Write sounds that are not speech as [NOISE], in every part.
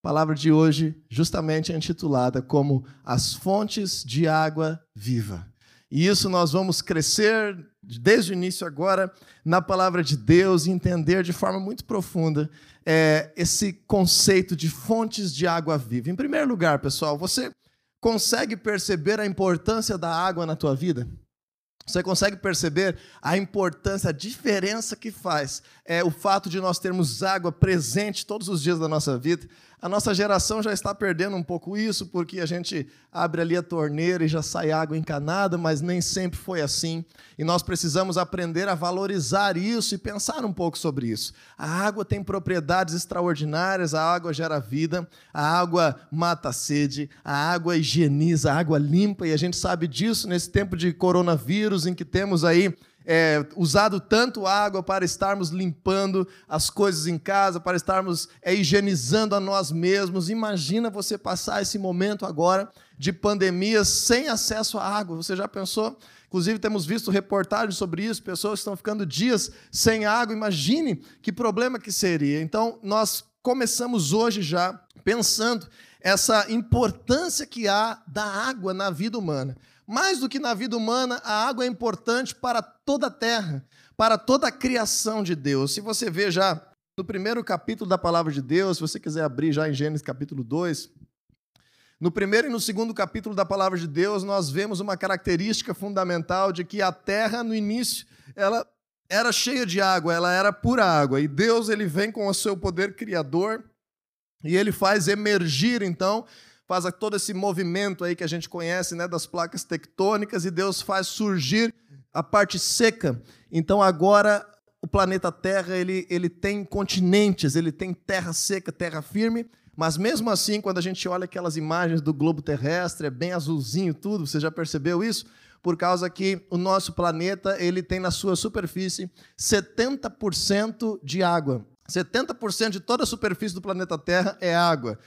A palavra de hoje justamente é intitulada como As Fontes de Água Viva. E isso nós vamos crescer desde o início agora na palavra de Deus e entender de forma muito profunda é, esse conceito de fontes de água viva. Em primeiro lugar, pessoal, você consegue perceber a importância da água na tua vida? Você consegue perceber a importância, a diferença que faz é, o fato de nós termos água presente todos os dias da nossa vida? A nossa geração já está perdendo um pouco isso, porque a gente abre ali a torneira e já sai água encanada, mas nem sempre foi assim. E nós precisamos aprender a valorizar isso e pensar um pouco sobre isso. A água tem propriedades extraordinárias, a água gera vida, a água mata a sede, a água higieniza, a água limpa, e a gente sabe disso nesse tempo de coronavírus, em que temos aí é, usado tanto água para estarmos limpando as coisas em casa, para estarmos é, higienizando a nós mesmos. Imagina você passar esse momento agora de pandemia sem acesso à água. Você já pensou? Inclusive, temos visto reportagens sobre isso, pessoas estão ficando dias sem água. Imagine que problema que seria. Então, nós começamos hoje já pensando essa importância que há da água na vida humana. Mais do que na vida humana, a água é importante para toda a terra, para toda a criação de Deus. Se você vê já no primeiro capítulo da palavra de Deus, se você quiser abrir já em Gênesis capítulo 2, no primeiro e no segundo capítulo da palavra de Deus, nós vemos uma característica fundamental de que a terra, no início, ela era cheia de água, ela era pura água. E Deus, ele vem com o seu poder criador e ele faz emergir, então, faz todo esse movimento aí que a gente conhece, né, das placas tectônicas, e Deus faz surgir a parte seca. Então agora o planeta Terra ele, ele tem continentes, ele tem terra seca, terra firme, mas mesmo assim, quando a gente olha aquelas imagens do globo terrestre, é bem azulzinho tudo, você já percebeu isso? Por causa que o nosso planeta ele tem na sua superfície 70% de água. 70% de toda a superfície do planeta Terra é água.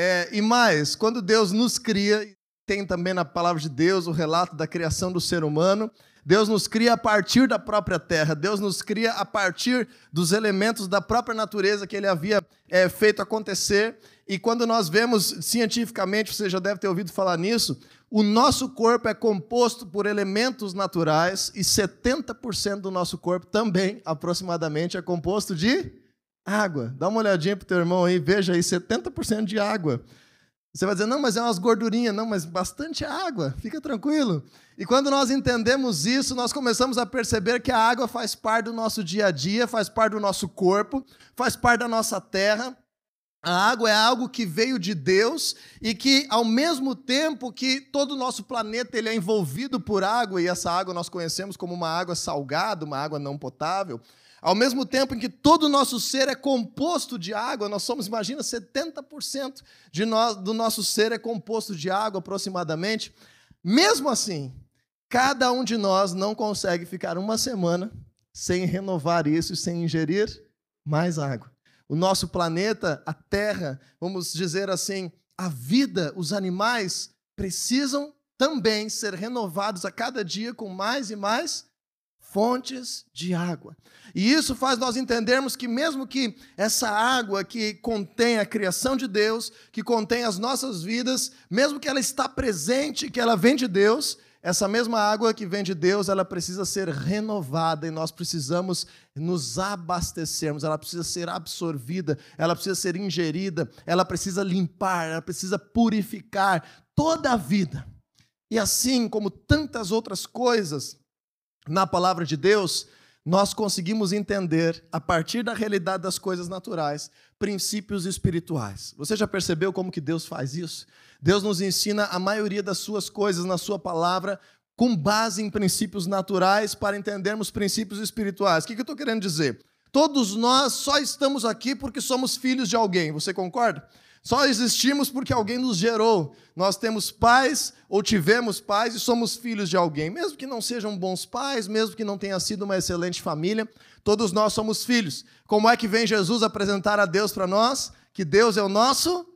É, e mais, quando Deus nos cria, tem também na palavra de Deus o relato da criação do ser humano. Deus nos cria a partir da própria terra, Deus nos cria a partir dos elementos da própria natureza que ele havia é, feito acontecer. E quando nós vemos cientificamente, você já deve ter ouvido falar nisso, o nosso corpo é composto por elementos naturais e 70% do nosso corpo também, aproximadamente, é composto de Água. Dá uma olhadinha para o teu irmão aí, veja aí, 70% de água. Você vai dizer, não, mas é umas gordurinhas. Não, mas bastante água, fica tranquilo. E quando nós entendemos isso, nós começamos a perceber que a água faz parte do nosso dia a dia, faz parte do nosso corpo, faz parte da nossa terra. A água é algo que veio de Deus e que, ao mesmo tempo que todo o nosso planeta ele é envolvido por água, e essa água nós conhecemos como uma água salgada, uma água não potável, ao mesmo tempo em que todo o nosso ser é composto de água, nós somos, imagina, 70% de nós, do nosso ser é composto de água aproximadamente. Mesmo assim, cada um de nós não consegue ficar uma semana sem renovar isso e sem ingerir mais água. O nosso planeta, a Terra, vamos dizer assim, a vida, os animais precisam também ser renovados a cada dia com mais e mais fontes de água. E isso faz nós entendermos que, mesmo que essa água que contém a criação de Deus, que contém as nossas vidas, mesmo que ela está presente, que ela vem de Deus, essa mesma água que vem de Deus, ela precisa ser renovada e nós precisamos nos abastecermos, ela precisa ser absorvida, ela precisa ser ingerida, ela precisa limpar, ela precisa purificar toda a vida. E assim como tantas outras coisas, na palavra de Deus, nós conseguimos entender, a partir da realidade das coisas naturais, princípios espirituais. Você já percebeu como que Deus faz isso? Deus nos ensina a maioria das suas coisas na sua palavra com base em princípios naturais para entendermos princípios espirituais. O que eu estou querendo dizer? Todos nós só estamos aqui porque somos filhos de alguém, você concorda? Só existimos porque alguém nos gerou. Nós temos pais ou tivemos pais e somos filhos de alguém. Mesmo que não sejam bons pais, mesmo que não tenha sido uma excelente família, todos nós somos filhos. Como é que vem Jesus apresentar a Deus para nós? Que Deus é o nosso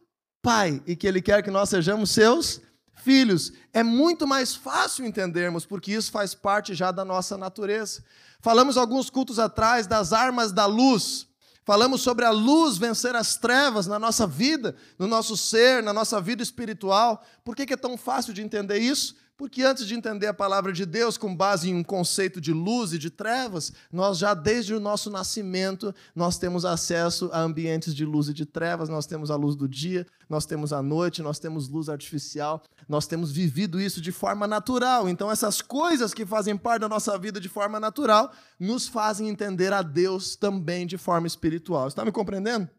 Pai e que Ele quer que nós sejamos seus filhos. É muito mais fácil entendermos, porque isso faz parte já da nossa natureza. Falamos alguns cultos atrás das armas da luz. Falamos sobre a luz vencer as trevas na nossa vida, no nosso ser, na nossa vida espiritual. Por que é tão fácil de entender isso? Porque antes de entender a palavra de Deus com base em um conceito de luz e de trevas, nós já desde o nosso nascimento, nós temos acesso a ambientes de luz e de trevas, nós temos a luz do dia, nós temos a noite, nós temos luz artificial, nós temos vivido isso de forma natural. Então essas coisas que fazem parte da nossa vida de forma natural nos fazem entender a Deus também de forma espiritual. Está me compreendendo?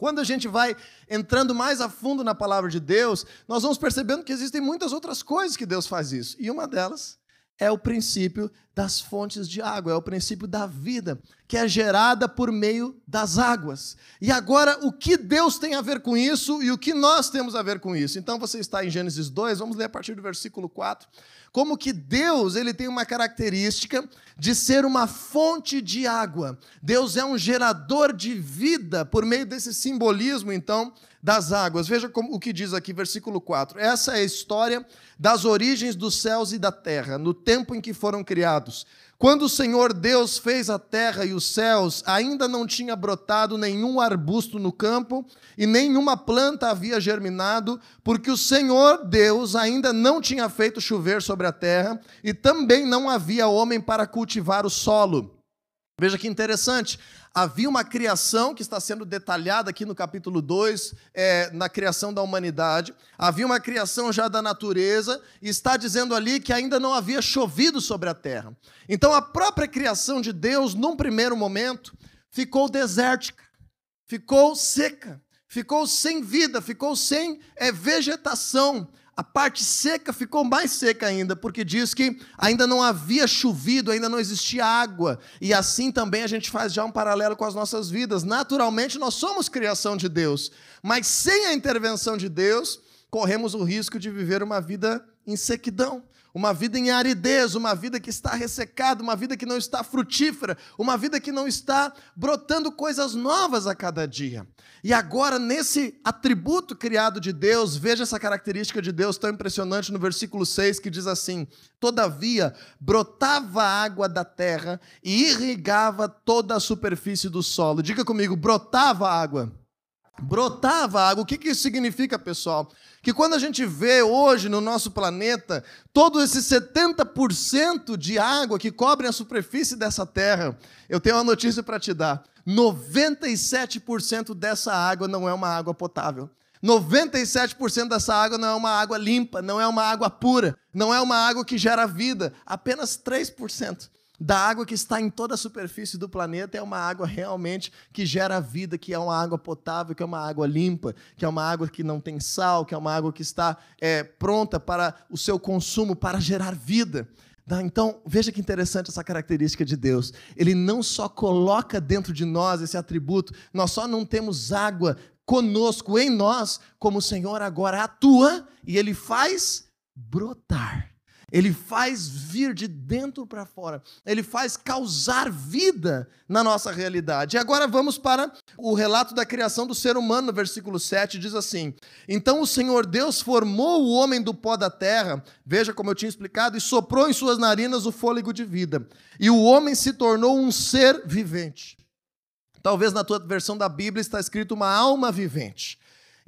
Quando a gente vai entrando mais a fundo na palavra de Deus, nós vamos percebendo que existem muitas outras coisas que Deus faz isso. E uma delas é o princípio das fontes de água, é o princípio da vida, que é gerada por meio das águas. E agora, o que Deus tem a ver com isso e o que nós temos a ver com isso? Então, você está em Gênesis 2, vamos ler a partir do versículo 4 como que Deus ele tem uma característica de ser uma fonte de água. Deus é um gerador de vida por meio desse simbolismo, então, das águas. Veja como, o que diz aqui, versículo 4. Essa é a história das origens dos céus e da terra, no tempo em que foram criados. Quando o Senhor Deus fez a terra e os céus, ainda não tinha brotado nenhum arbusto no campo e nenhuma planta havia germinado, porque o Senhor Deus ainda não tinha feito chover sobre a terra e também não havia homem para cultivar o solo. Veja que interessante. Havia uma criação que está sendo detalhada aqui no capítulo 2, é, na criação da humanidade. Havia uma criação já da natureza, e está dizendo ali que ainda não havia chovido sobre a terra. Então, a própria criação de Deus, num primeiro momento, ficou desértica, ficou seca, ficou sem vida, ficou sem é, vegetação a parte seca ficou mais seca ainda, porque diz que ainda não havia chovido, ainda não existia água. E assim também a gente faz já um paralelo com as nossas vidas. Naturalmente, nós somos criação de Deus, mas sem a intervenção de Deus, corremos o risco de viver uma vida em sequidão, uma vida em aridez, uma vida que está ressecada, uma vida que não está frutífera, uma vida que não está brotando coisas novas a cada dia. E agora, nesse atributo criado de Deus, veja essa característica de Deus tão impressionante no versículo 6 que diz assim: Todavia brotava água da terra e irrigava toda a superfície do solo. Diga comigo, brotava água. Brotava água. O que, que isso significa, pessoal? que quando a gente vê hoje no nosso planeta todo esse 70% de água que cobre a superfície dessa terra, eu tenho uma notícia para te dar: 97% dessa água não é uma água potável. 97% dessa água não é uma água limpa, não é uma água pura, não é uma água que gera vida. Apenas 3% da água que está em toda a superfície do planeta é uma água realmente que gera vida, que é uma água potável, que é uma água limpa, que é uma água que não tem sal, que é uma água que está é, pronta para o seu consumo, para gerar vida. Tá? Então, veja que interessante essa característica de Deus. Ele não só coloca dentro de nós esse atributo, nós só não temos água conosco, em nós, como o Senhor agora atua e ele faz brotar. Ele faz vir de dentro para fora. Ele faz causar vida na nossa realidade. E agora vamos para o relato da criação do ser humano, no versículo 7, diz assim: Então o Senhor Deus formou o homem do pó da terra, veja como eu tinha explicado, e soprou em suas narinas o fôlego de vida. E o homem se tornou um ser vivente. Talvez na tua versão da Bíblia está escrito uma alma vivente.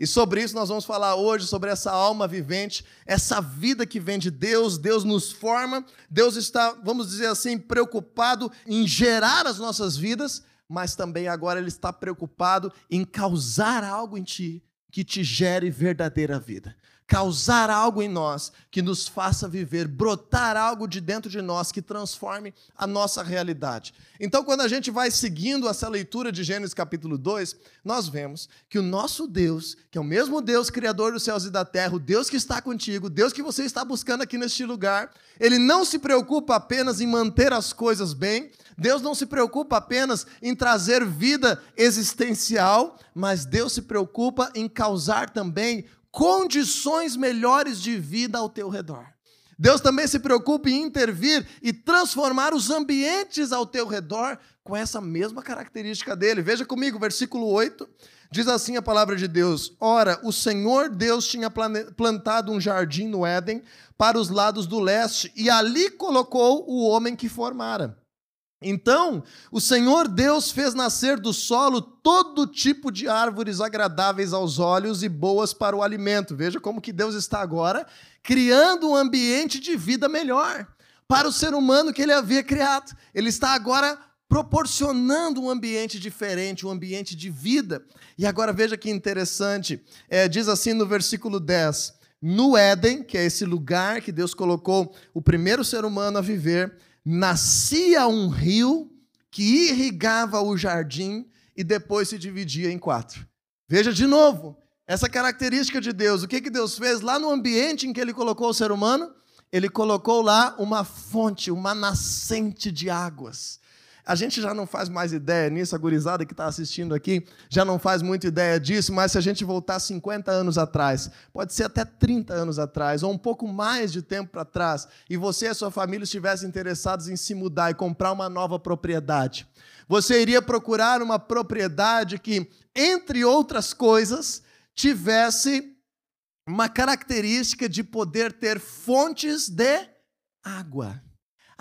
E sobre isso nós vamos falar hoje, sobre essa alma vivente, essa vida que vem de Deus, Deus nos forma, Deus está, vamos dizer assim, preocupado em gerar as nossas vidas, mas também agora Ele está preocupado em causar algo em ti que te gere verdadeira vida causar algo em nós que nos faça viver, brotar algo de dentro de nós que transforme a nossa realidade. Então, quando a gente vai seguindo essa leitura de Gênesis capítulo 2, nós vemos que o nosso Deus, que é o mesmo Deus criador dos céus e da terra, o Deus que está contigo, Deus que você está buscando aqui neste lugar, ele não se preocupa apenas em manter as coisas bem, Deus não se preocupa apenas em trazer vida existencial, mas Deus se preocupa em causar também condições melhores de vida ao teu redor. Deus também se preocupa em intervir e transformar os ambientes ao teu redor com essa mesma característica dele. Veja comigo, versículo 8, diz assim a palavra de Deus: Ora, o Senhor Deus tinha plantado um jardim no Éden para os lados do leste, e ali colocou o homem que formara. Então, o Senhor Deus fez nascer do solo todo tipo de árvores agradáveis aos olhos e boas para o alimento. Veja como que Deus está agora criando um ambiente de vida melhor para o ser humano que ele havia criado. Ele está agora proporcionando um ambiente diferente, um ambiente de vida. E agora veja que interessante, é, diz assim no versículo 10: No Éden, que é esse lugar que Deus colocou o primeiro ser humano a viver, nascia um rio que irrigava o jardim e depois se dividia em quatro. Veja de novo, essa característica de Deus. O que, que Deus fez lá no ambiente em que ele colocou o ser humano? Ele colocou lá uma fonte, uma nascente de águas. A gente já não faz mais ideia nisso, a gurizada que está assistindo aqui já não faz muita ideia disso, mas se a gente voltar 50 anos atrás, pode ser até 30 anos atrás, ou um pouco mais de tempo para trás, e você e a sua família estivessem interessados em se mudar e comprar uma nova propriedade, você iria procurar uma propriedade que, entre outras coisas, tivesse uma característica de poder ter fontes de água.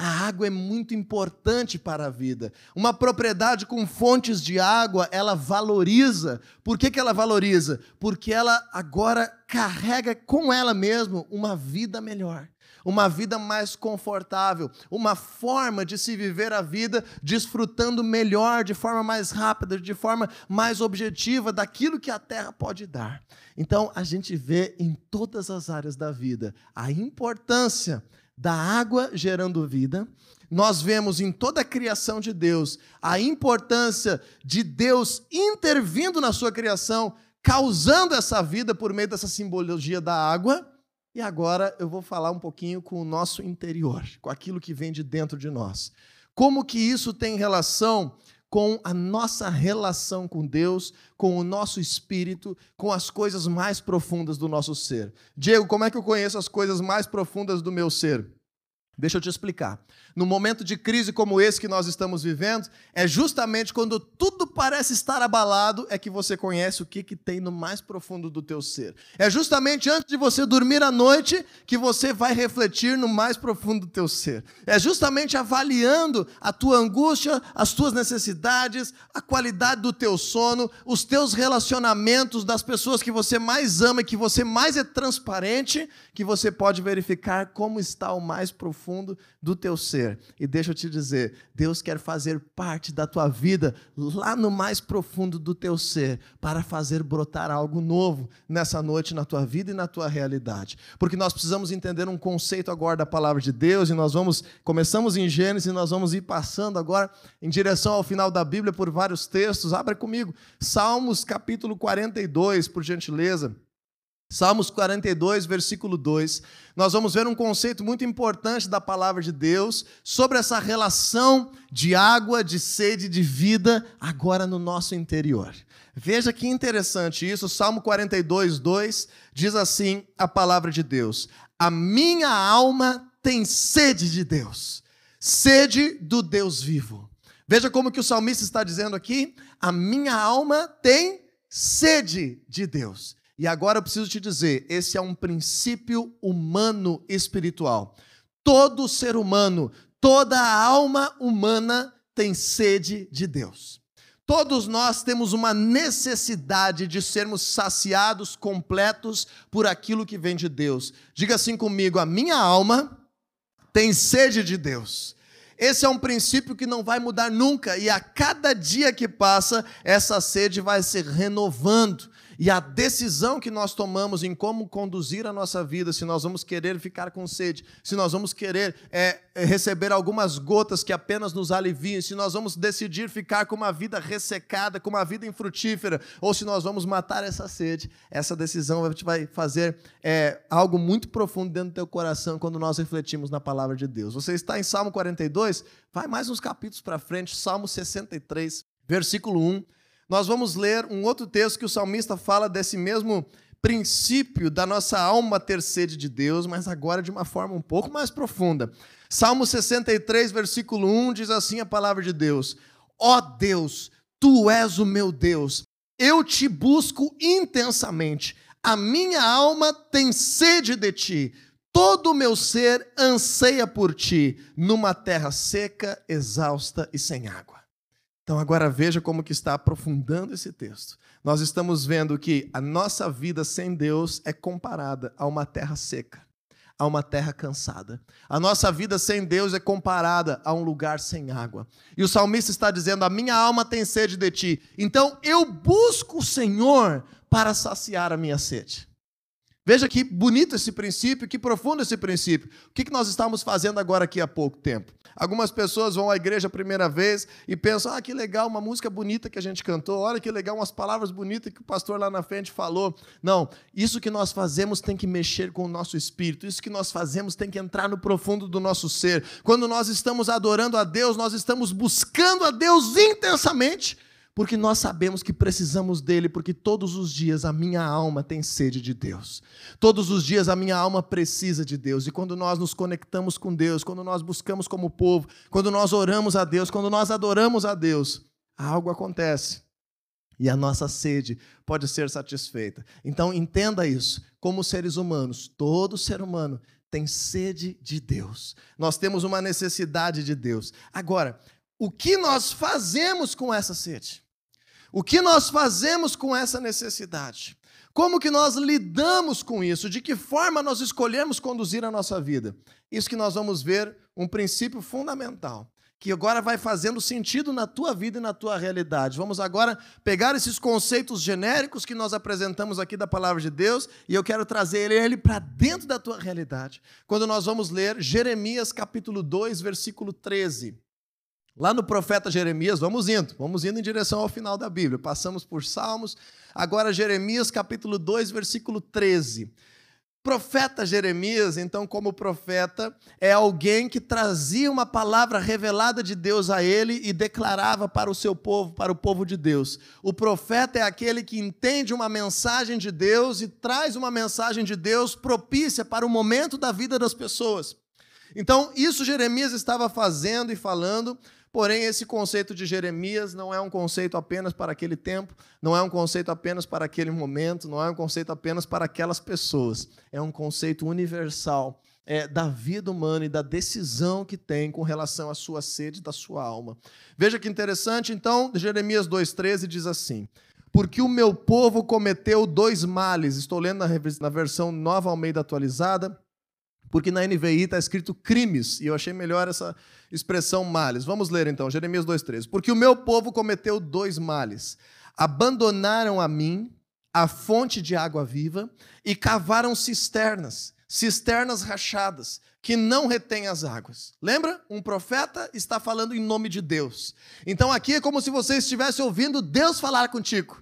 A água é muito importante para a vida. Uma propriedade com fontes de água, ela valoriza. Por que, que ela valoriza? Porque ela agora carrega com ela mesma uma vida melhor uma vida mais confortável, uma forma de se viver a vida desfrutando melhor, de forma mais rápida, de forma mais objetiva daquilo que a terra pode dar. Então, a gente vê em todas as áreas da vida a importância da água gerando vida, nós vemos em toda a criação de Deus a importância de Deus intervindo na sua criação, causando essa vida por meio dessa simbologia da água. E agora eu vou falar um pouquinho com o nosso interior, com aquilo que vem de dentro de nós. Como que isso tem relação com a nossa relação com Deus, com o nosso espírito, com as coisas mais profundas do nosso ser. Diego, como é que eu conheço as coisas mais profundas do meu ser? Deixa eu te explicar. No momento de crise como esse que nós estamos vivendo, é justamente quando tudo parece estar abalado é que você conhece o que, que tem no mais profundo do teu ser. É justamente antes de você dormir à noite que você vai refletir no mais profundo do teu ser. É justamente avaliando a tua angústia, as tuas necessidades, a qualidade do teu sono, os teus relacionamentos das pessoas que você mais ama e que você mais é transparente, que você pode verificar como está o mais profundo do teu ser. E deixa eu te dizer, Deus quer fazer parte da tua vida lá no mais profundo do teu ser, para fazer brotar algo novo nessa noite na tua vida e na tua realidade. Porque nós precisamos entender um conceito agora da palavra de Deus e nós vamos começamos em Gênesis e nós vamos ir passando agora em direção ao final da Bíblia por vários textos. Abra comigo Salmos capítulo 42, por gentileza. Salmos 42, versículo 2, nós vamos ver um conceito muito importante da palavra de Deus sobre essa relação de água, de sede, de vida, agora no nosso interior. Veja que interessante isso, Salmo 42, 2 diz assim a palavra de Deus: A minha alma tem sede de Deus, sede do Deus vivo. Veja como que o salmista está dizendo aqui: A minha alma tem sede de Deus. E agora eu preciso te dizer: esse é um princípio humano espiritual. Todo ser humano, toda alma humana tem sede de Deus. Todos nós temos uma necessidade de sermos saciados, completos por aquilo que vem de Deus. Diga assim comigo: a minha alma tem sede de Deus. Esse é um princípio que não vai mudar nunca, e a cada dia que passa, essa sede vai se renovando. E a decisão que nós tomamos em como conduzir a nossa vida, se nós vamos querer ficar com sede, se nós vamos querer é, é, receber algumas gotas que apenas nos aliviem, se nós vamos decidir ficar com uma vida ressecada, com uma vida infrutífera, ou se nós vamos matar essa sede, essa decisão vai fazer é, algo muito profundo dentro do teu coração quando nós refletimos na palavra de Deus. Você está em Salmo 42? Vai mais uns capítulos para frente, Salmo 63, versículo 1 nós vamos ler um outro texto que o salmista fala desse mesmo princípio da nossa alma ter sede de Deus, mas agora de uma forma um pouco mais profunda. Salmo 63, versículo 1 diz assim a palavra de Deus: Ó oh Deus, tu és o meu Deus, eu te busco intensamente, a minha alma tem sede de ti, Todo o meu ser anseia por ti, numa terra seca, exausta e sem água. Então agora veja como que está aprofundando esse texto. Nós estamos vendo que a nossa vida sem Deus é comparada a uma terra seca, a uma terra cansada. A nossa vida sem Deus é comparada a um lugar sem água. E o salmista está dizendo: "A minha alma tem sede de ti". Então eu busco o Senhor para saciar a minha sede. Veja que bonito esse princípio, que profundo esse princípio. O que nós estamos fazendo agora aqui há pouco tempo? Algumas pessoas vão à igreja a primeira vez e pensam: ah, que legal, uma música bonita que a gente cantou, olha que legal, umas palavras bonitas que o pastor lá na frente falou. Não, isso que nós fazemos tem que mexer com o nosso espírito, isso que nós fazemos tem que entrar no profundo do nosso ser. Quando nós estamos adorando a Deus, nós estamos buscando a Deus intensamente porque nós sabemos que precisamos dele, porque todos os dias a minha alma tem sede de Deus. Todos os dias a minha alma precisa de Deus. E quando nós nos conectamos com Deus, quando nós buscamos como povo, quando nós oramos a Deus, quando nós adoramos a Deus, algo acontece. E a nossa sede pode ser satisfeita. Então entenda isso. Como seres humanos, todo ser humano tem sede de Deus. Nós temos uma necessidade de Deus. Agora, o que nós fazemos com essa sede? O que nós fazemos com essa necessidade? Como que nós lidamos com isso? De que forma nós escolhemos conduzir a nossa vida? Isso que nós vamos ver um princípio fundamental, que agora vai fazendo sentido na tua vida e na tua realidade. Vamos agora pegar esses conceitos genéricos que nós apresentamos aqui da palavra de Deus e eu quero trazer ele, para dentro da tua realidade. Quando nós vamos ler Jeremias capítulo 2, versículo 13. Lá no profeta Jeremias, vamos indo, vamos indo em direção ao final da Bíblia. Passamos por Salmos, agora Jeremias capítulo 2, versículo 13. Profeta Jeremias, então, como profeta, é alguém que trazia uma palavra revelada de Deus a ele e declarava para o seu povo, para o povo de Deus. O profeta é aquele que entende uma mensagem de Deus e traz uma mensagem de Deus propícia para o momento da vida das pessoas. Então, isso Jeremias estava fazendo e falando Porém, esse conceito de Jeremias não é um conceito apenas para aquele tempo, não é um conceito apenas para aquele momento, não é um conceito apenas para aquelas pessoas. É um conceito universal é, da vida humana e da decisão que tem com relação à sua sede da sua alma. Veja que interessante, então, Jeremias 2,13 diz assim: Porque o meu povo cometeu dois males. Estou lendo na, na versão nova Almeida atualizada porque na NVI está escrito crimes, e eu achei melhor essa expressão males. Vamos ler então, Jeremias 2,13. Porque o meu povo cometeu dois males: abandonaram a mim a fonte de água viva e cavaram cisternas, cisternas rachadas, que não retêm as águas. Lembra? Um profeta está falando em nome de Deus. Então aqui é como se você estivesse ouvindo Deus falar contigo.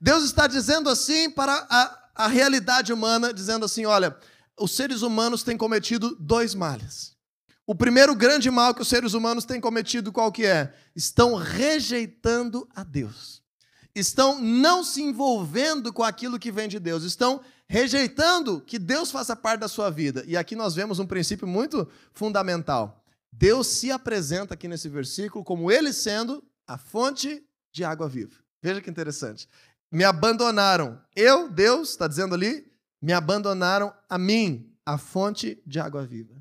Deus está dizendo assim para a, a realidade humana, dizendo assim: olha os seres humanos têm cometido dois males. O primeiro grande mal que os seres humanos têm cometido qual que é? Estão rejeitando a Deus. Estão não se envolvendo com aquilo que vem de Deus. Estão rejeitando que Deus faça parte da sua vida. E aqui nós vemos um princípio muito fundamental. Deus se apresenta aqui nesse versículo como ele sendo a fonte de água viva. Veja que interessante. Me abandonaram. Eu, Deus, está dizendo ali, me abandonaram a mim, a fonte de água viva.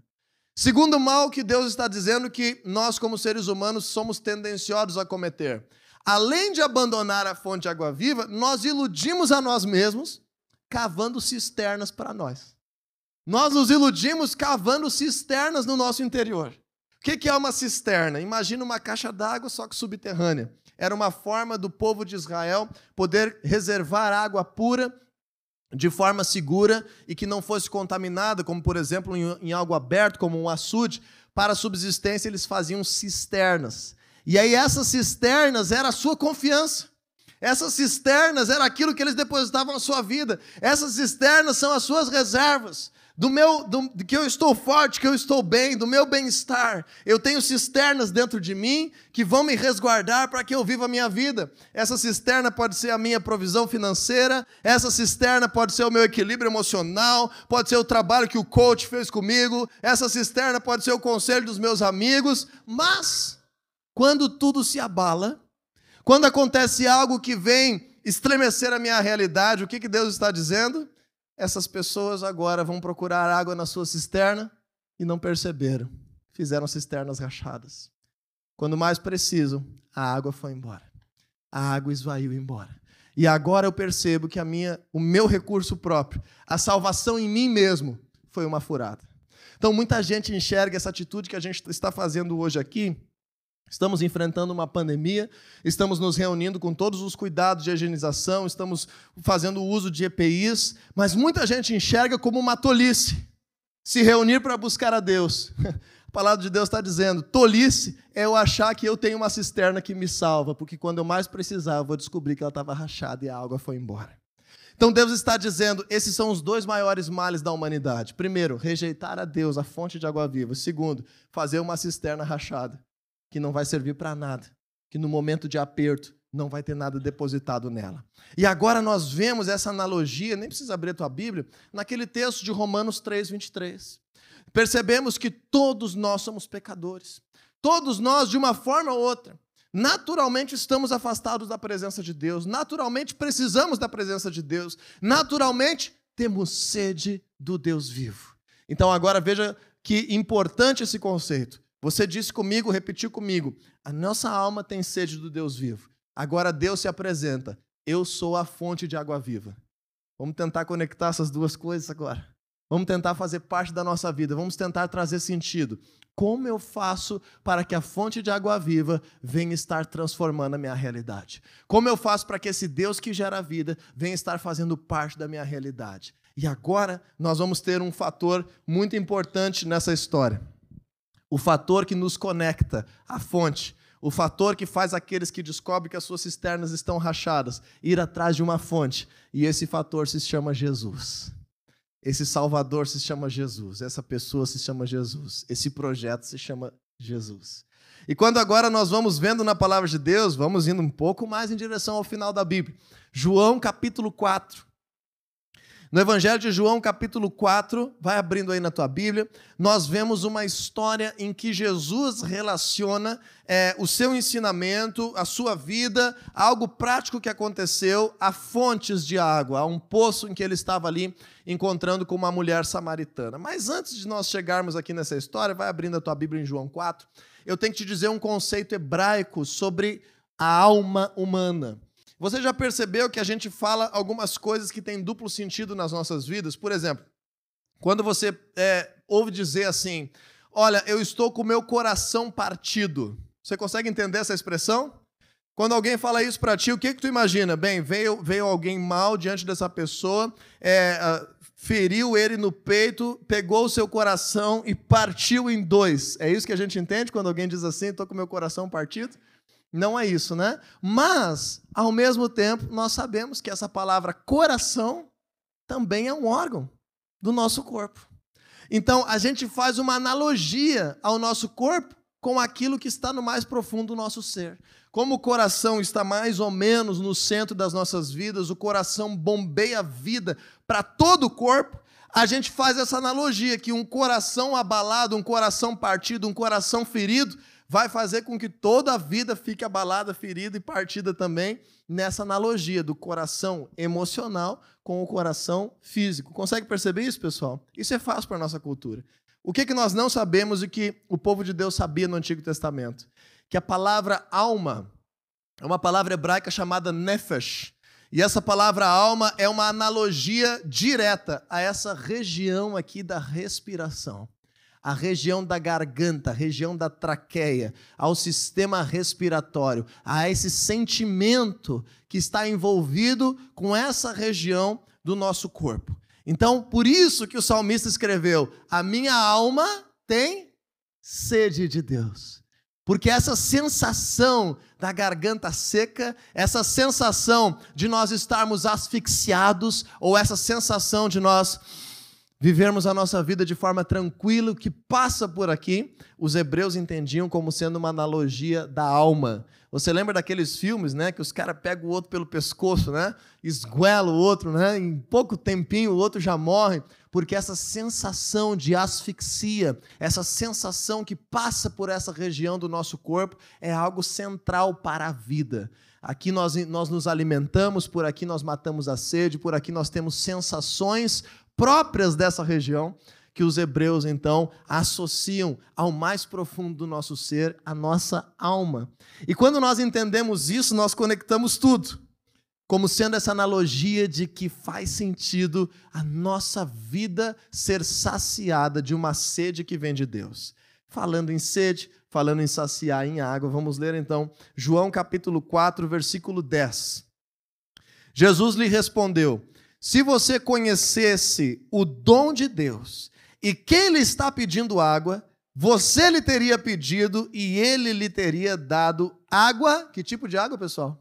Segundo mal que Deus está dizendo que nós, como seres humanos, somos tendenciosos a cometer. Além de abandonar a fonte de água viva, nós iludimos a nós mesmos cavando cisternas para nós. Nós nos iludimos cavando cisternas no nosso interior. O que é uma cisterna? Imagina uma caixa d'água, só que subterrânea. Era uma forma do povo de Israel poder reservar água pura de forma segura e que não fosse contaminada, como por exemplo em, em algo aberto, como um açude, para a subsistência eles faziam cisternas. E aí essas cisternas era a sua confiança. Essas cisternas era aquilo que eles depositavam na sua vida. Essas cisternas são as suas reservas do meu, do, que eu estou forte, que eu estou bem, do meu bem-estar. Eu tenho cisternas dentro de mim que vão me resguardar para que eu viva a minha vida. Essa cisterna pode ser a minha provisão financeira, essa cisterna pode ser o meu equilíbrio emocional, pode ser o trabalho que o coach fez comigo, essa cisterna pode ser o conselho dos meus amigos, mas quando tudo se abala, quando acontece algo que vem estremecer a minha realidade, o que, que Deus está dizendo? Essas pessoas agora vão procurar água na sua cisterna e não perceberam. Fizeram cisternas rachadas. Quando mais precisam, a água foi embora. A água esvaiu embora. E agora eu percebo que a minha, o meu recurso próprio, a salvação em mim mesmo, foi uma furada. Então muita gente enxerga essa atitude que a gente está fazendo hoje aqui. Estamos enfrentando uma pandemia, estamos nos reunindo com todos os cuidados de higienização, estamos fazendo uso de EPIs, mas muita gente enxerga como uma tolice se reunir para buscar a Deus. [LAUGHS] A palavra de Deus está dizendo: tolice é eu achar que eu tenho uma cisterna que me salva, porque quando eu mais precisava, eu vou descobrir que ela estava rachada e a água foi embora. Então Deus está dizendo: esses são os dois maiores males da humanidade. Primeiro, rejeitar a Deus, a fonte de água viva. Segundo, fazer uma cisterna rachada, que não vai servir para nada, que no momento de aperto não vai ter nada depositado nela. E agora nós vemos essa analogia, nem precisa abrir a tua Bíblia, naquele texto de Romanos 3, 23. Percebemos que todos nós somos pecadores. Todos nós, de uma forma ou outra, naturalmente estamos afastados da presença de Deus, naturalmente precisamos da presença de Deus, naturalmente temos sede do Deus vivo. Então agora veja que importante esse conceito. Você disse comigo, repetiu comigo, a nossa alma tem sede do Deus vivo. Agora Deus se apresenta. Eu sou a fonte de água viva. Vamos tentar conectar essas duas coisas agora. Vamos tentar fazer parte da nossa vida. Vamos tentar trazer sentido. Como eu faço para que a fonte de água viva venha estar transformando a minha realidade? Como eu faço para que esse Deus que gera vida venha estar fazendo parte da minha realidade? E agora nós vamos ter um fator muito importante nessa história. O fator que nos conecta à fonte o fator que faz aqueles que descobrem que as suas cisternas estão rachadas ir atrás de uma fonte. E esse fator se chama Jesus. Esse Salvador se chama Jesus. Essa pessoa se chama Jesus. Esse projeto se chama Jesus. E quando agora nós vamos vendo na palavra de Deus, vamos indo um pouco mais em direção ao final da Bíblia. João capítulo 4. No Evangelho de João, capítulo 4, vai abrindo aí na tua Bíblia, nós vemos uma história em que Jesus relaciona é, o seu ensinamento, a sua vida, algo prático que aconteceu a fontes de água, a um poço em que ele estava ali encontrando com uma mulher samaritana. Mas antes de nós chegarmos aqui nessa história, vai abrindo a tua Bíblia em João 4, eu tenho que te dizer um conceito hebraico sobre a alma humana. Você já percebeu que a gente fala algumas coisas que têm duplo sentido nas nossas vidas? Por exemplo, quando você é, ouve dizer assim: Olha, eu estou com o meu coração partido. Você consegue entender essa expressão? Quando alguém fala isso para ti, o que, que tu imagina? Bem, veio, veio alguém mal diante dessa pessoa, é, feriu ele no peito, pegou o seu coração e partiu em dois. É isso que a gente entende quando alguém diz assim: estou com meu coração partido? Não é isso, né? Mas, ao mesmo tempo, nós sabemos que essa palavra coração também é um órgão do nosso corpo. Então, a gente faz uma analogia ao nosso corpo com aquilo que está no mais profundo do nosso ser. Como o coração está mais ou menos no centro das nossas vidas, o coração bombeia a vida para todo o corpo, a gente faz essa analogia que um coração abalado, um coração partido, um coração ferido, vai fazer com que toda a vida fique abalada, ferida e partida também nessa analogia do coração emocional com o coração físico. Consegue perceber isso, pessoal? Isso é fácil para a nossa cultura. O que, que nós não sabemos e que o povo de Deus sabia no Antigo Testamento? Que a palavra alma é uma palavra hebraica chamada nefesh. E essa palavra alma é uma analogia direta a essa região aqui da respiração a região da garganta, a região da traqueia, ao sistema respiratório, a esse sentimento que está envolvido com essa região do nosso corpo. Então, por isso que o salmista escreveu: A minha alma tem sede de Deus. Porque essa sensação da garganta seca, essa sensação de nós estarmos asfixiados, ou essa sensação de nós vivermos a nossa vida de forma tranquila, o que passa por aqui, os hebreus entendiam como sendo uma analogia da alma. Você lembra daqueles filmes, né, que os caras pegam o outro pelo pescoço, né, esguela o outro, né, em pouco tempinho o outro já morre, porque essa sensação de asfixia, essa sensação que passa por essa região do nosso corpo é algo central para a vida. Aqui nós, nós nos alimentamos, por aqui nós matamos a sede, por aqui nós temos sensações próprias dessa região que os hebreus então associam ao mais profundo do nosso ser, a nossa alma. E quando nós entendemos isso, nós conectamos tudo, como sendo essa analogia de que faz sentido a nossa vida ser saciada de uma sede que vem de Deus. Falando em sede, falando em saciar em água, vamos ler então João capítulo 4, versículo 10. Jesus lhe respondeu: se você conhecesse o dom de Deus e quem lhe está pedindo água, você lhe teria pedido e ele lhe teria dado água. Que tipo de água, pessoal?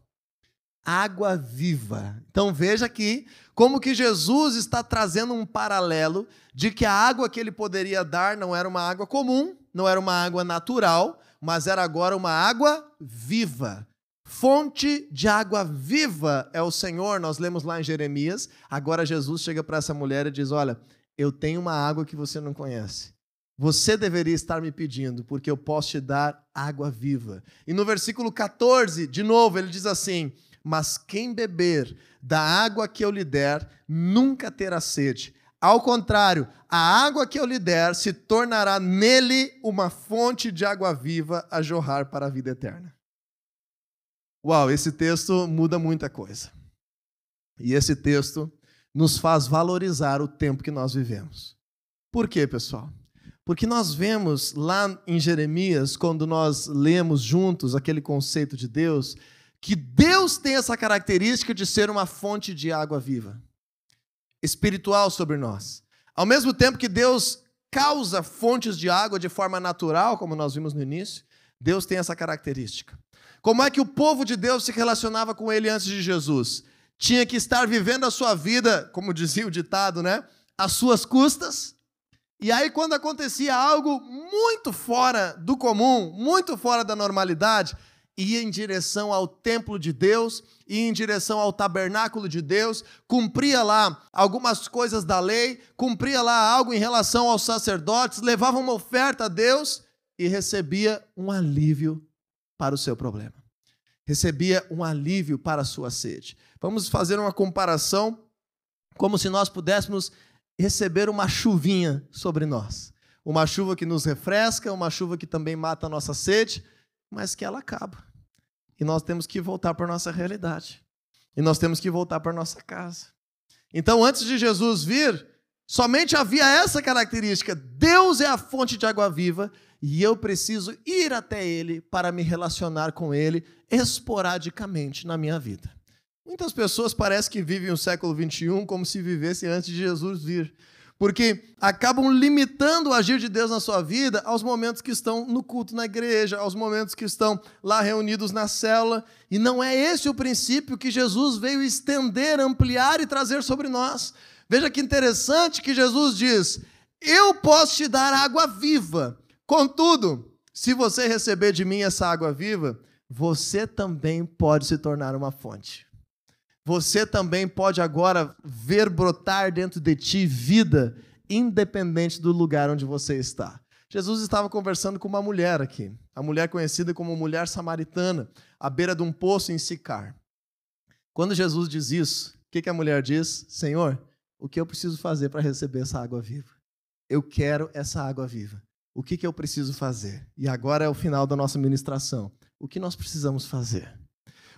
Água viva. Então veja aqui como que Jesus está trazendo um paralelo de que a água que ele poderia dar não era uma água comum, não era uma água natural, mas era agora uma água viva. Fonte de água viva é o Senhor, nós lemos lá em Jeremias. Agora Jesus chega para essa mulher e diz: Olha, eu tenho uma água que você não conhece. Você deveria estar me pedindo, porque eu posso te dar água viva. E no versículo 14, de novo, ele diz assim: Mas quem beber da água que eu lhe der, nunca terá sede. Ao contrário, a água que eu lhe der se tornará nele uma fonte de água viva a jorrar para a vida eterna. Uau, esse texto muda muita coisa. E esse texto nos faz valorizar o tempo que nós vivemos. Por quê, pessoal? Porque nós vemos lá em Jeremias, quando nós lemos juntos aquele conceito de Deus, que Deus tem essa característica de ser uma fonte de água viva, espiritual sobre nós. Ao mesmo tempo que Deus causa fontes de água de forma natural, como nós vimos no início, Deus tem essa característica. Como é que o povo de Deus se relacionava com ele antes de Jesus? Tinha que estar vivendo a sua vida, como dizia o ditado, né? Às suas custas. E aí, quando acontecia algo muito fora do comum, muito fora da normalidade, ia em direção ao templo de Deus, ia em direção ao tabernáculo de Deus, cumpria lá algumas coisas da lei, cumpria lá algo em relação aos sacerdotes, levava uma oferta a Deus e recebia um alívio para o seu problema. Recebia um alívio para a sua sede. Vamos fazer uma comparação como se nós pudéssemos receber uma chuvinha sobre nós. Uma chuva que nos refresca, uma chuva que também mata a nossa sede, mas que ela acaba. E nós temos que voltar para a nossa realidade. E nós temos que voltar para a nossa casa. Então, antes de Jesus vir, somente havia essa característica: Deus é a fonte de água viva e eu preciso ir até Ele para me relacionar com Ele esporadicamente na minha vida. Muitas pessoas parecem que vivem o século XXI como se vivessem antes de Jesus vir, porque acabam limitando o agir de Deus na sua vida aos momentos que estão no culto na igreja, aos momentos que estão lá reunidos na célula, e não é esse o princípio que Jesus veio estender, ampliar e trazer sobre nós. Veja que interessante que Jesus diz: Eu posso te dar água viva Contudo, se você receber de mim essa água viva, você também pode se tornar uma fonte. Você também pode agora ver brotar dentro de ti vida, independente do lugar onde você está. Jesus estava conversando com uma mulher aqui, a mulher conhecida como mulher samaritana, à beira de um poço em Sicar. Quando Jesus diz isso, o que, a mulher diz? Senhor, o que eu preciso fazer para receber essa água viva? Eu quero essa água viva. O que, que eu preciso fazer? E agora é o final da nossa ministração. O que nós precisamos fazer?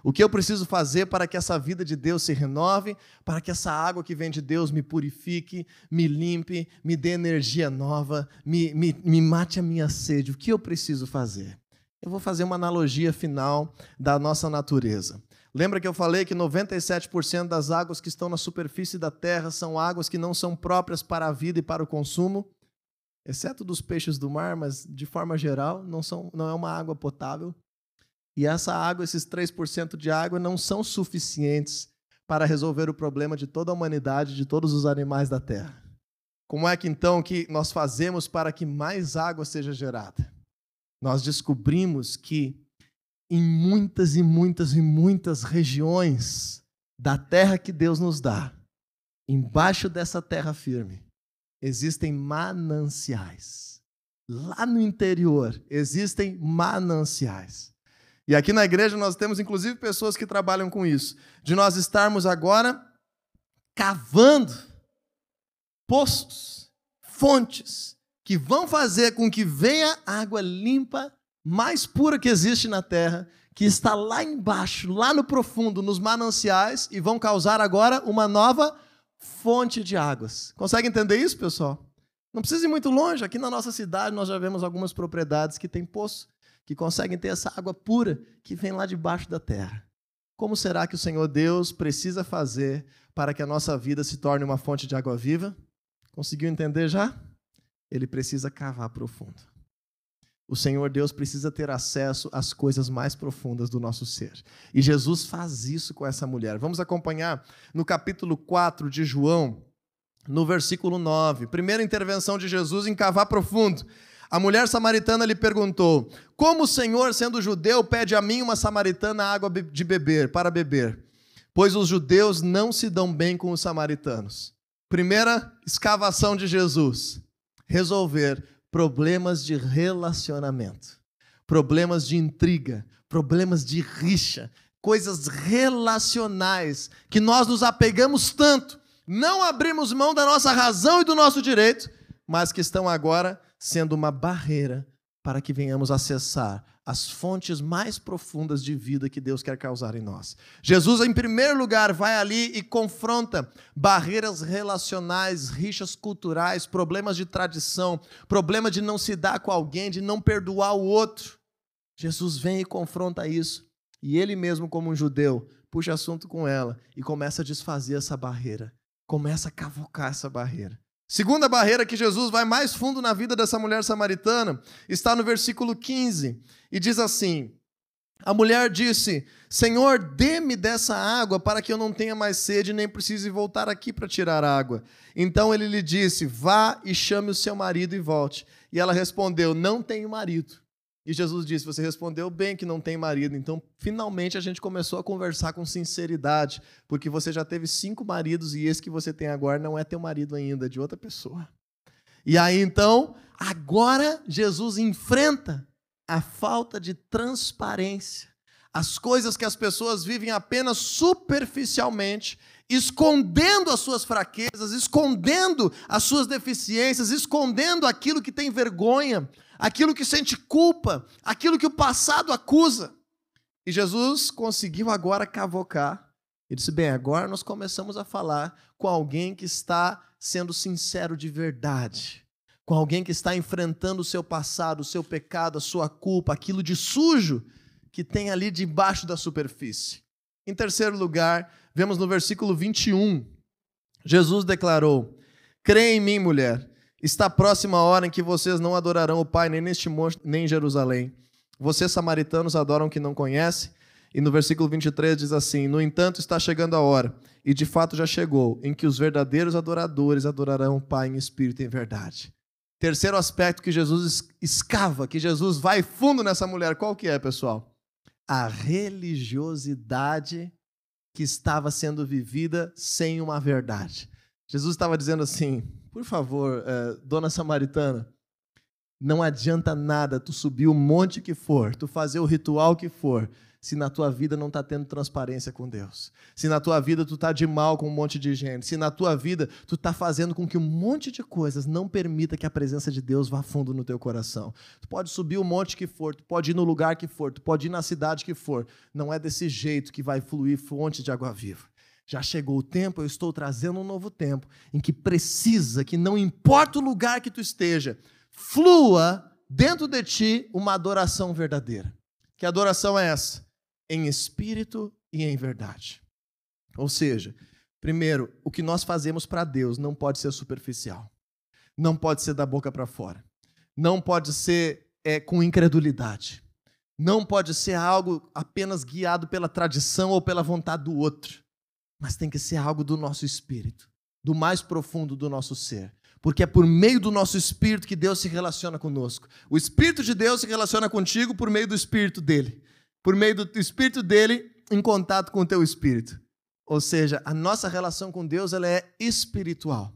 O que eu preciso fazer para que essa vida de Deus se renove, para que essa água que vem de Deus me purifique, me limpe, me dê energia nova, me, me, me mate a minha sede? O que eu preciso fazer? Eu vou fazer uma analogia final da nossa natureza. Lembra que eu falei que 97% das águas que estão na superfície da terra são águas que não são próprias para a vida e para o consumo? Exceto dos peixes do mar, mas de forma geral, não, são, não é uma água potável. E essa água, esses 3% de água, não são suficientes para resolver o problema de toda a humanidade, de todos os animais da terra. Como é que então que nós fazemos para que mais água seja gerada? Nós descobrimos que em muitas e muitas e muitas regiões da terra que Deus nos dá, embaixo dessa terra firme, existem mananciais. Lá no interior existem mananciais. E aqui na igreja nós temos inclusive pessoas que trabalham com isso, de nós estarmos agora cavando poços, fontes que vão fazer com que venha água limpa, mais pura que existe na terra, que está lá embaixo, lá no profundo, nos mananciais e vão causar agora uma nova fonte de águas. Consegue entender isso, pessoal? Não precisa ir muito longe. Aqui na nossa cidade nós já vemos algumas propriedades que têm poço, que conseguem ter essa água pura que vem lá debaixo da terra. Como será que o Senhor Deus precisa fazer para que a nossa vida se torne uma fonte de água viva? Conseguiu entender já? Ele precisa cavar profundo. O Senhor Deus precisa ter acesso às coisas mais profundas do nosso ser. E Jesus faz isso com essa mulher. Vamos acompanhar no capítulo 4 de João, no versículo 9. Primeira intervenção de Jesus em cavar profundo. A mulher samaritana lhe perguntou: Como o Senhor, sendo judeu, pede a mim, uma samaritana, água de beber, para beber? Pois os judeus não se dão bem com os samaritanos. Primeira escavação de Jesus: resolver problemas de relacionamento, problemas de intriga, problemas de rixa, coisas relacionais que nós nos apegamos tanto, não abrimos mão da nossa razão e do nosso direito, mas que estão agora sendo uma barreira para que venhamos acessar as fontes mais profundas de vida que Deus quer causar em nós. Jesus, em primeiro lugar, vai ali e confronta barreiras relacionais, rixas culturais, problemas de tradição, problema de não se dar com alguém, de não perdoar o outro. Jesus vem e confronta isso. E ele mesmo, como um judeu, puxa assunto com ela e começa a desfazer essa barreira, começa a cavocar essa barreira. Segunda barreira que Jesus vai mais fundo na vida dessa mulher samaritana está no versículo 15 e diz assim: A mulher disse: Senhor, dê-me dessa água para que eu não tenha mais sede nem precise voltar aqui para tirar água. Então ele lhe disse: Vá e chame o seu marido e volte. E ela respondeu: Não tenho marido. E Jesus disse: Você respondeu bem que não tem marido. Então, finalmente, a gente começou a conversar com sinceridade, porque você já teve cinco maridos e esse que você tem agora não é teu marido ainda, é de outra pessoa. E aí, então, agora Jesus enfrenta a falta de transparência, as coisas que as pessoas vivem apenas superficialmente, escondendo as suas fraquezas, escondendo as suas deficiências, escondendo aquilo que tem vergonha aquilo que sente culpa, aquilo que o passado acusa. E Jesus conseguiu agora cavocar. Ele disse: Bem, agora nós começamos a falar com alguém que está sendo sincero de verdade, com alguém que está enfrentando o seu passado, o seu pecado, a sua culpa, aquilo de sujo que tem ali debaixo da superfície. Em terceiro lugar, vemos no versículo 21, Jesus declarou: Crê em mim, mulher Está próxima a hora em que vocês não adorarão o Pai nem neste monte, nem em Jerusalém. Vocês, samaritanos, adoram o que não conhecem. E no versículo 23 diz assim: No entanto, está chegando a hora, e de fato já chegou, em que os verdadeiros adoradores adorarão o Pai em espírito e em verdade. Terceiro aspecto que Jesus escava, que Jesus vai fundo nessa mulher, qual que é, pessoal? A religiosidade que estava sendo vivida sem uma verdade. Jesus estava dizendo assim: por favor, é, dona Samaritana, não adianta nada tu subir o monte que for, tu fazer o ritual que for, se na tua vida não está tendo transparência com Deus. Se na tua vida tu está de mal com um monte de gente. Se na tua vida tu está fazendo com que um monte de coisas não permita que a presença de Deus vá fundo no teu coração. Tu pode subir o monte que for, tu pode ir no lugar que for, tu pode ir na cidade que for. Não é desse jeito que vai fluir fonte de água viva. Já chegou o tempo, eu estou trazendo um novo tempo em que precisa que não importa o lugar que tu esteja, flua dentro de ti uma adoração verdadeira. Que adoração é essa? Em espírito e em verdade. Ou seja, primeiro, o que nós fazemos para Deus não pode ser superficial. Não pode ser da boca para fora. Não pode ser é, com incredulidade. Não pode ser algo apenas guiado pela tradição ou pela vontade do outro mas tem que ser algo do nosso espírito, do mais profundo do nosso ser. Porque é por meio do nosso espírito que Deus se relaciona conosco. O espírito de Deus se relaciona contigo por meio do espírito dele. Por meio do espírito dele em contato com o teu espírito. Ou seja, a nossa relação com Deus ela é espiritual.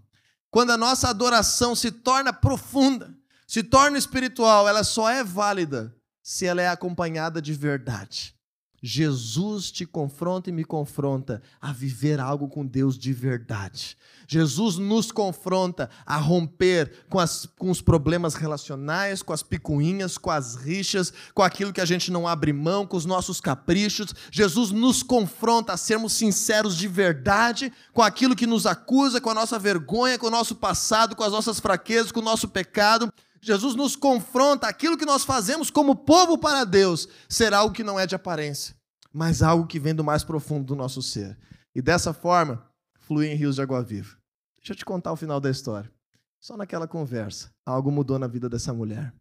Quando a nossa adoração se torna profunda, se torna espiritual, ela só é válida se ela é acompanhada de verdade. Jesus te confronta e me confronta a viver algo com Deus de verdade. Jesus nos confronta a romper com, as, com os problemas relacionais, com as picuinhas, com as rixas, com aquilo que a gente não abre mão, com os nossos caprichos. Jesus nos confronta a sermos sinceros de verdade com aquilo que nos acusa, com a nossa vergonha, com o nosso passado, com as nossas fraquezas, com o nosso pecado. Jesus nos confronta, aquilo que nós fazemos como povo para Deus será algo que não é de aparência, mas algo que vem do mais profundo do nosso ser. E dessa forma, flui em rios de água viva. Deixa eu te contar o final da história. Só naquela conversa, algo mudou na vida dessa mulher.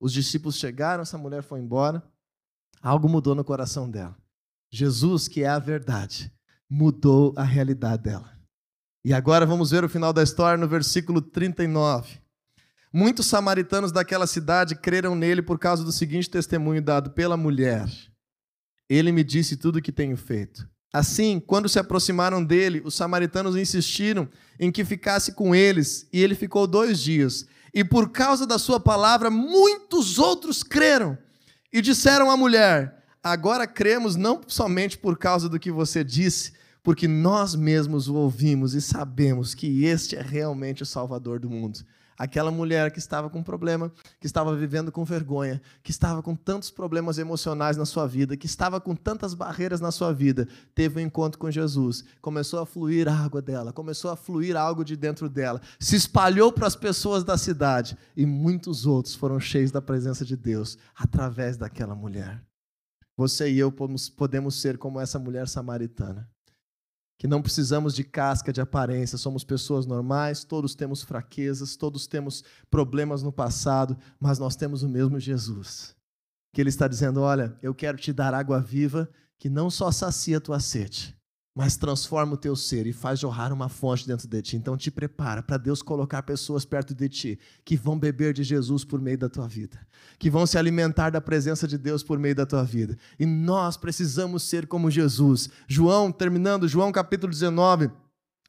Os discípulos chegaram, essa mulher foi embora, algo mudou no coração dela. Jesus, que é a verdade, mudou a realidade dela. E agora vamos ver o final da história no versículo 39. Muitos samaritanos daquela cidade creram nele por causa do seguinte testemunho dado pela mulher: Ele me disse tudo o que tenho feito. Assim, quando se aproximaram dele, os samaritanos insistiram em que ficasse com eles, e ele ficou dois dias. E por causa da sua palavra, muitos outros creram e disseram à mulher: Agora cremos não somente por causa do que você disse, porque nós mesmos o ouvimos e sabemos que este é realmente o Salvador do mundo. Aquela mulher que estava com problema, que estava vivendo com vergonha, que estava com tantos problemas emocionais na sua vida, que estava com tantas barreiras na sua vida, teve um encontro com Jesus, começou a fluir a água dela, começou a fluir algo de dentro dela, se espalhou para as pessoas da cidade e muitos outros foram cheios da presença de Deus através daquela mulher. Você e eu podemos ser como essa mulher samaritana que não precisamos de casca, de aparência, somos pessoas normais, todos temos fraquezas, todos temos problemas no passado, mas nós temos o mesmo Jesus. Que Ele está dizendo: Olha, eu quero te dar água viva que não só sacia a tua sede, mas transforma o teu ser e faz jorrar uma fonte dentro de ti. Então te prepara para Deus colocar pessoas perto de ti que vão beber de Jesus por meio da tua vida, que vão se alimentar da presença de Deus por meio da tua vida. E nós precisamos ser como Jesus. João, terminando, João capítulo 19,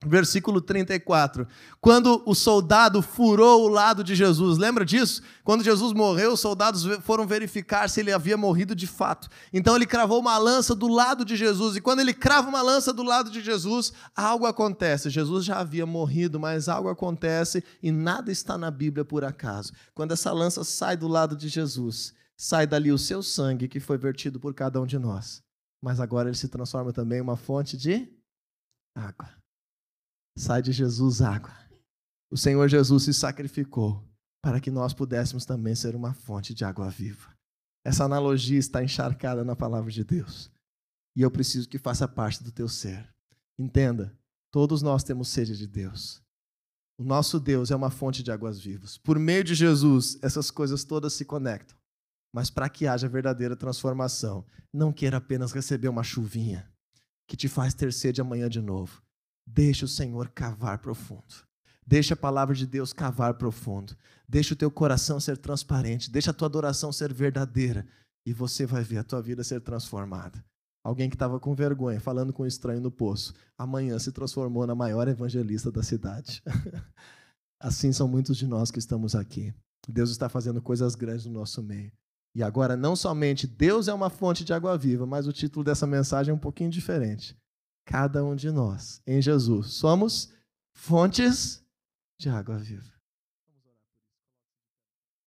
Versículo 34. Quando o soldado furou o lado de Jesus, lembra disso? Quando Jesus morreu, os soldados foram verificar se ele havia morrido de fato. Então ele cravou uma lança do lado de Jesus, e quando ele crava uma lança do lado de Jesus, algo acontece. Jesus já havia morrido, mas algo acontece e nada está na Bíblia por acaso. Quando essa lança sai do lado de Jesus, sai dali o seu sangue que foi vertido por cada um de nós. Mas agora ele se transforma também em uma fonte de água sai de Jesus água. O Senhor Jesus se sacrificou para que nós pudéssemos também ser uma fonte de água viva. Essa analogia está encharcada na palavra de Deus. E eu preciso que faça parte do teu ser. Entenda, todos nós temos sede de Deus. O nosso Deus é uma fonte de águas vivas. Por meio de Jesus, essas coisas todas se conectam. Mas para que haja verdadeira transformação, não queira apenas receber uma chuvinha que te faz ter sede amanhã de novo. Deixa o Senhor cavar profundo. Deixa a palavra de Deus cavar profundo. Deixa o teu coração ser transparente. Deixa a tua adoração ser verdadeira. E você vai ver a tua vida ser transformada. Alguém que estava com vergonha, falando com um estranho no poço, amanhã se transformou na maior evangelista da cidade. [LAUGHS] assim são muitos de nós que estamos aqui. Deus está fazendo coisas grandes no nosso meio. E agora, não somente Deus é uma fonte de água viva, mas o título dessa mensagem é um pouquinho diferente cada um de nós, em Jesus, somos fontes de água viva.